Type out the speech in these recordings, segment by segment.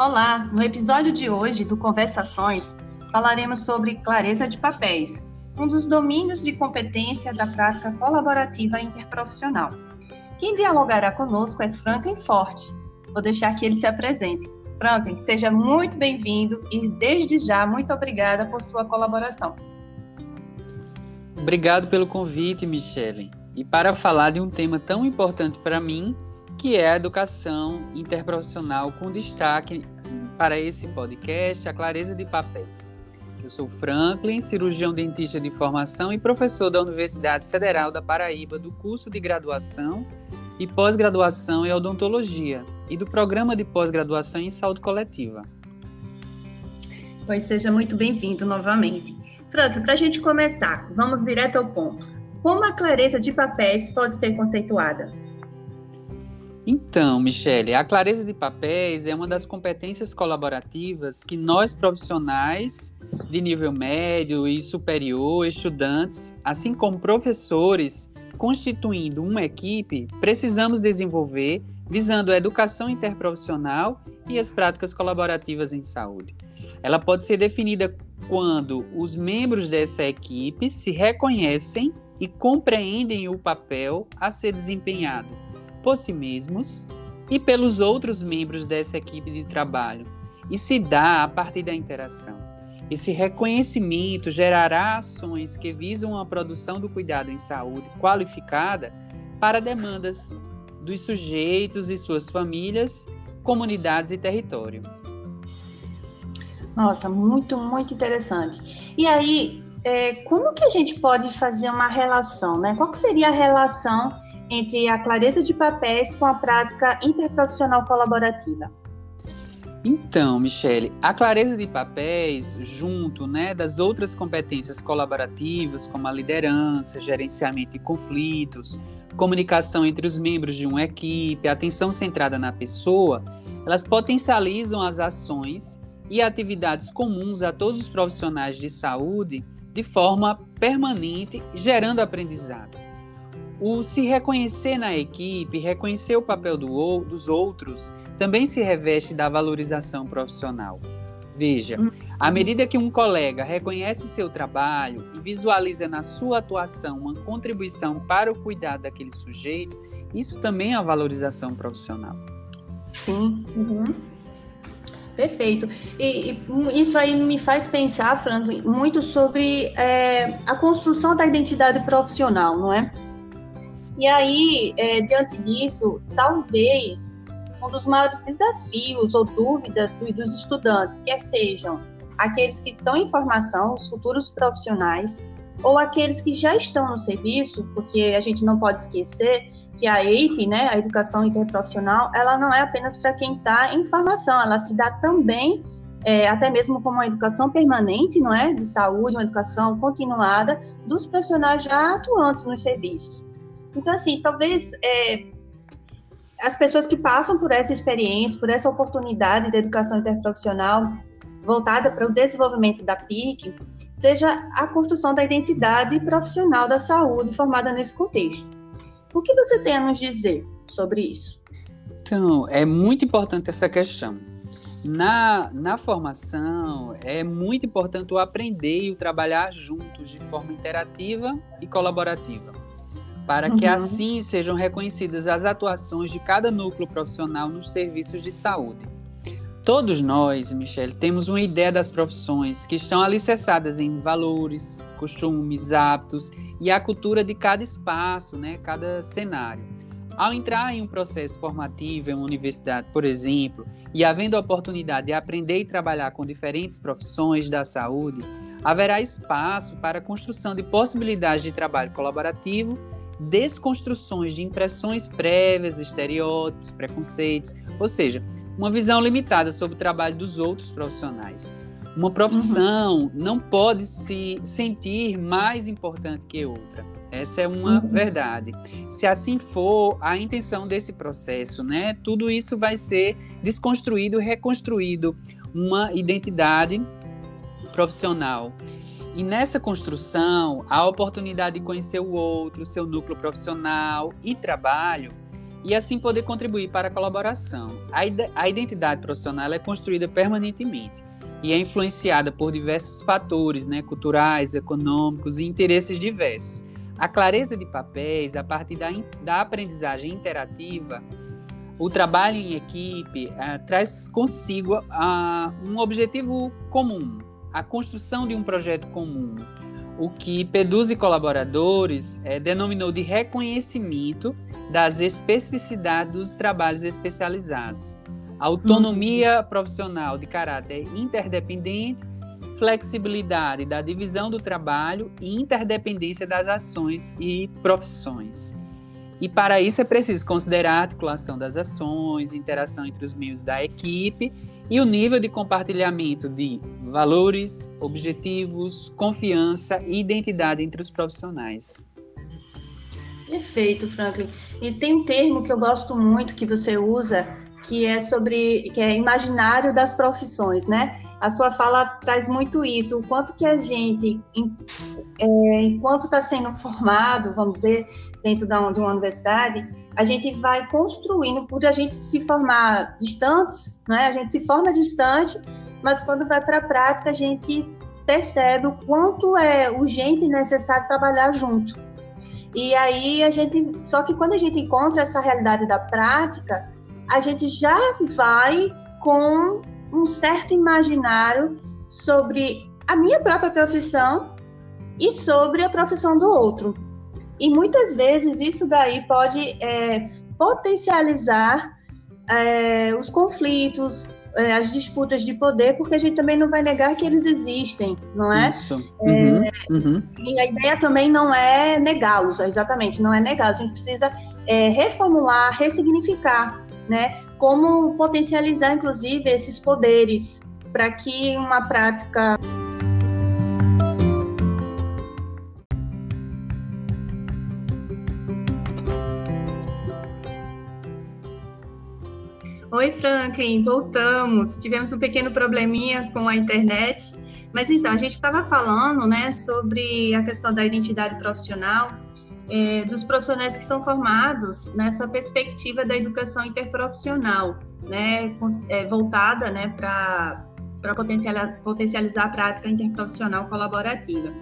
Olá! No episódio de hoje do Conversações, falaremos sobre clareza de papéis, um dos domínios de competência da prática colaborativa interprofissional. Quem dialogará conosco é Franklin Forte. Vou deixar que ele se apresente. Franklin, seja muito bem-vindo e, desde já, muito obrigada por sua colaboração. Obrigado pelo convite, Michele. E para falar de um tema tão importante para mim, que é a educação interprofissional com destaque para esse podcast, a clareza de papéis. Eu sou Franklin, cirurgião dentista de formação e professor da Universidade Federal da Paraíba do curso de graduação e pós-graduação em odontologia e do programa de pós-graduação em saúde coletiva. Pois seja muito bem-vindo novamente. Franklin, para a gente começar, vamos direto ao ponto. Como a clareza de papéis pode ser conceituada? Então, Michele, a clareza de papéis é uma das competências colaborativas que nós profissionais de nível médio e superior, estudantes, assim como professores, constituindo uma equipe, precisamos desenvolver visando a educação interprofissional e as práticas colaborativas em saúde. Ela pode ser definida quando os membros dessa equipe se reconhecem e compreendem o papel a ser desempenhado por si mesmos e pelos outros membros dessa equipe de trabalho, e se dá a partir da interação. Esse reconhecimento gerará ações que visam a produção do cuidado em saúde qualificada para demandas dos sujeitos e suas famílias, comunidades e território. Nossa, muito, muito interessante. E aí, é, como que a gente pode fazer uma relação, né? Qual seria a relação entre a clareza de papéis com a prática interprofissional colaborativa? Então, Michele, a clareza de papéis, junto né, das outras competências colaborativas, como a liderança, gerenciamento de conflitos, comunicação entre os membros de uma equipe, atenção centrada na pessoa, elas potencializam as ações e atividades comuns a todos os profissionais de saúde de forma permanente, gerando aprendizado. O se reconhecer na equipe, reconhecer o papel do, dos outros, também se reveste da valorização profissional. Veja, à uhum. medida que um colega reconhece seu trabalho e visualiza na sua atuação uma contribuição para o cuidado daquele sujeito, isso também é a valorização profissional. Sim. Uhum. Perfeito. E, e, isso aí me faz pensar, Franklin, muito sobre é, a construção da identidade profissional, não é? E aí, é, diante disso, talvez um dos maiores desafios ou dúvidas do, dos estudantes, que sejam aqueles que estão em formação, os futuros profissionais, ou aqueles que já estão no serviço, porque a gente não pode esquecer que a EIP, né, a Educação Interprofissional, ela não é apenas para quem está em formação, ela se dá também é, até mesmo como uma educação permanente, não é, de saúde, uma educação continuada dos profissionais já atuantes nos serviços. Então, assim, talvez é, as pessoas que passam por essa experiência, por essa oportunidade de educação interprofissional voltada para o desenvolvimento da PIC, seja a construção da identidade profissional da saúde formada nesse contexto. O que você tem a nos dizer sobre isso? Então, é muito importante essa questão. Na, na formação, é muito importante o aprender e o trabalhar juntos de forma interativa e colaborativa para que uhum. assim sejam reconhecidas as atuações de cada núcleo profissional nos serviços de saúde. Todos nós, Michelle, temos uma ideia das profissões que estão alicerçadas em valores, costumes, hábitos e a cultura de cada espaço, né, cada cenário. Ao entrar em um processo formativo em uma universidade, por exemplo, e havendo a oportunidade de aprender e trabalhar com diferentes profissões da saúde, haverá espaço para a construção de possibilidades de trabalho colaborativo desconstruções de impressões prévias, estereótipos, preconceitos, ou seja, uma visão limitada sobre o trabalho dos outros profissionais. Uma profissão uhum. não pode se sentir mais importante que outra. Essa é uma uhum. verdade. Se assim for a intenção desse processo, né, tudo isso vai ser desconstruído, reconstruído uma identidade profissional e nessa construção, a oportunidade de conhecer o outro, seu núcleo profissional e trabalho, e assim poder contribuir para a colaboração. A, a identidade profissional é construída permanentemente e é influenciada por diversos fatores né, culturais, econômicos e interesses diversos. A clareza de papéis, a partir da, da aprendizagem interativa, o trabalho em equipe uh, traz consigo uh, um objetivo comum, a construção de um projeto comum, o que Peduzzi e colaboradores eh, denominou de reconhecimento das especificidades dos trabalhos especializados, autonomia profissional de caráter interdependente, flexibilidade da divisão do trabalho e interdependência das ações e profissões. E para isso é preciso considerar a articulação das ações, interação entre os membros da equipe e o nível de compartilhamento de valores, objetivos, confiança e identidade entre os profissionais. Perfeito, Franklin. E tem um termo que eu gosto muito que você usa, que é sobre que é imaginário das profissões, né? A sua fala traz muito isso, o quanto que a gente, é, enquanto está sendo formado, vamos dizer, dentro da, de uma universidade, a gente vai construindo, por a gente se formar distantes, né? a gente se forma distante, mas quando vai para a prática, a gente percebe o quanto é urgente e necessário trabalhar junto. E aí a gente, só que quando a gente encontra essa realidade da prática, a gente já vai com um certo imaginário sobre a minha própria profissão e sobre a profissão do outro. E muitas vezes isso daí pode é, potencializar é, os conflitos, é, as disputas de poder, porque a gente também não vai negar que eles existem, não é? Isso. É, uhum, uhum. E a ideia também não é negá-los, exatamente, não é negá-los. A gente precisa é, reformular, ressignificar, né? Como potencializar, inclusive, esses poderes para que uma prática Oi, Franklin, voltamos. Tivemos um pequeno probleminha com a internet, mas então, a gente estava falando né, sobre a questão da identidade profissional, é, dos profissionais que são formados nessa perspectiva da educação interprofissional, né, é, voltada né, para potencializar, a prática interprofissional colaborativa.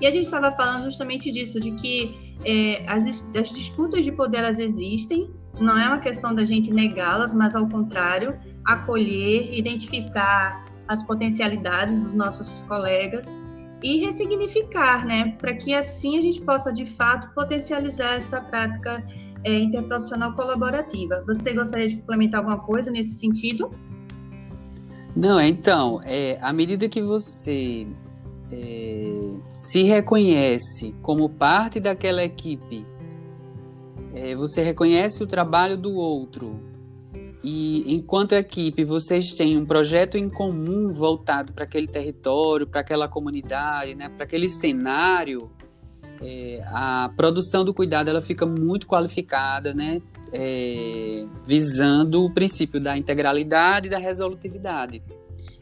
E a gente estava falando justamente disso, de que é, as, as disputas de poder elas existem, não é uma questão da gente negá-las, mas ao contrário, acolher, identificar as potencialidades dos nossos colegas e ressignificar, né, para que assim a gente possa de fato potencializar essa prática é, interprofissional colaborativa. Você gostaria de complementar alguma coisa nesse sentido? Não, então, é, à medida que você é, se reconhece como parte daquela equipe é, você reconhece o trabalho do outro e enquanto equipe vocês têm um projeto em comum voltado para aquele território, para aquela comunidade, né, para aquele cenário, é, a produção do cuidado ela fica muito qualificada, né, é, visando o princípio da integralidade e da resolutividade.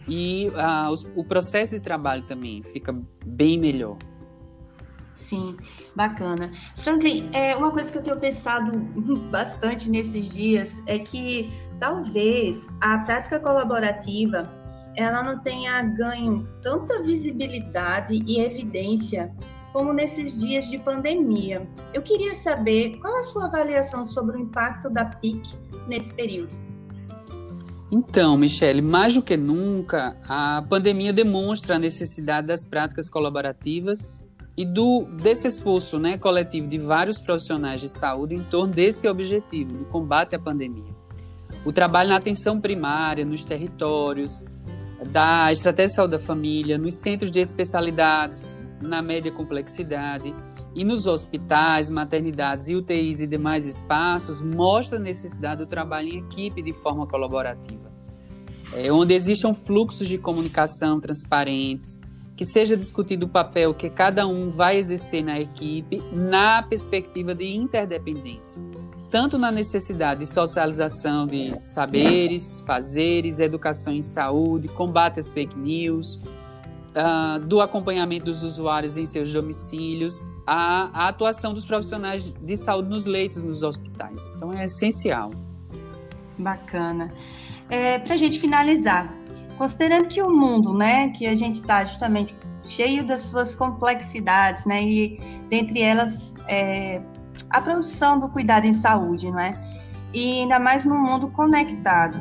E a, os, o processo de trabalho também fica bem melhor. Sim, bacana. Franklin, é, uma coisa que eu tenho pensado bastante nesses dias é que talvez a prática colaborativa ela não tenha ganho tanta visibilidade e evidência como nesses dias de pandemia. Eu queria saber qual a sua avaliação sobre o impacto da PIC nesse período. Então, Michele, mais do que nunca, a pandemia demonstra a necessidade das práticas colaborativas e do desse esforço né, coletivo de vários profissionais de saúde em torno desse objetivo, do combate à pandemia. O trabalho na atenção primária, nos territórios, da estratégia de saúde da família, nos centros de especialidades na média complexidade e nos hospitais, maternidades UTIs e demais espaços, mostra a necessidade do trabalho em equipe de forma colaborativa. É, onde existam fluxos de comunicação transparentes, que seja discutido o papel que cada um vai exercer na equipe na perspectiva de interdependência, tanto na necessidade de socialização de saberes, fazeres, educação em saúde, combate às fake news, uh, do acompanhamento dos usuários em seus domicílios, a, a atuação dos profissionais de saúde nos leitos nos hospitais. Então é essencial. Bacana. É, Para a gente finalizar, considerando que o mundo, né, que a gente está justamente cheio das suas complexidades, né, e dentre elas é, a produção do cuidado em saúde, não é? E ainda mais num mundo conectado,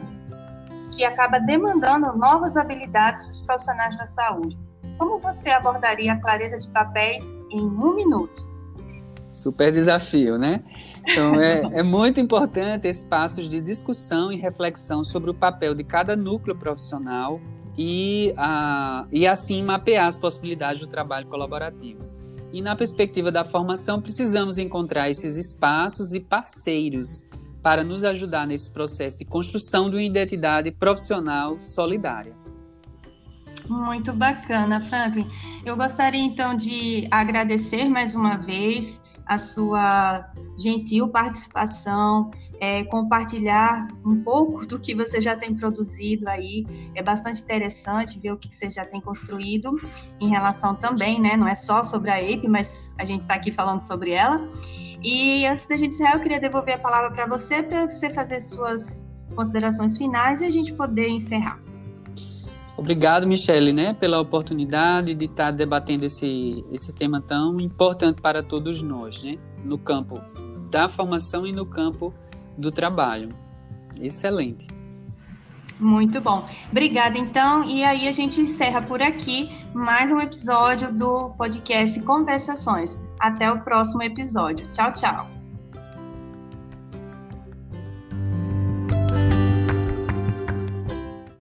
que acaba demandando novas habilidades dos profissionais da saúde. Como você abordaria a clareza de papéis em um minuto? Super desafio, né? Então, é, é muito importante espaços de discussão e reflexão sobre o papel de cada núcleo profissional e, a, e assim mapear as possibilidades do trabalho colaborativo. E na perspectiva da formação, precisamos encontrar esses espaços e parceiros para nos ajudar nesse processo de construção de uma identidade profissional solidária. Muito bacana, Franklin. Eu gostaria então de agradecer mais uma vez a sua gentil participação, é, compartilhar um pouco do que você já tem produzido aí. É bastante interessante ver o que você já tem construído em relação também, né? Não é só sobre a EIP, mas a gente está aqui falando sobre ela. E antes da gente encerrar, eu queria devolver a palavra para você, para você fazer suas considerações finais e a gente poder encerrar. Obrigado, Michele, né, pela oportunidade de estar debatendo esse, esse tema tão importante para todos nós, né, no campo da formação e no campo do trabalho. Excelente. Muito bom. Obrigada, então. E aí a gente encerra por aqui mais um episódio do podcast Conversações. Até o próximo episódio. Tchau, tchau.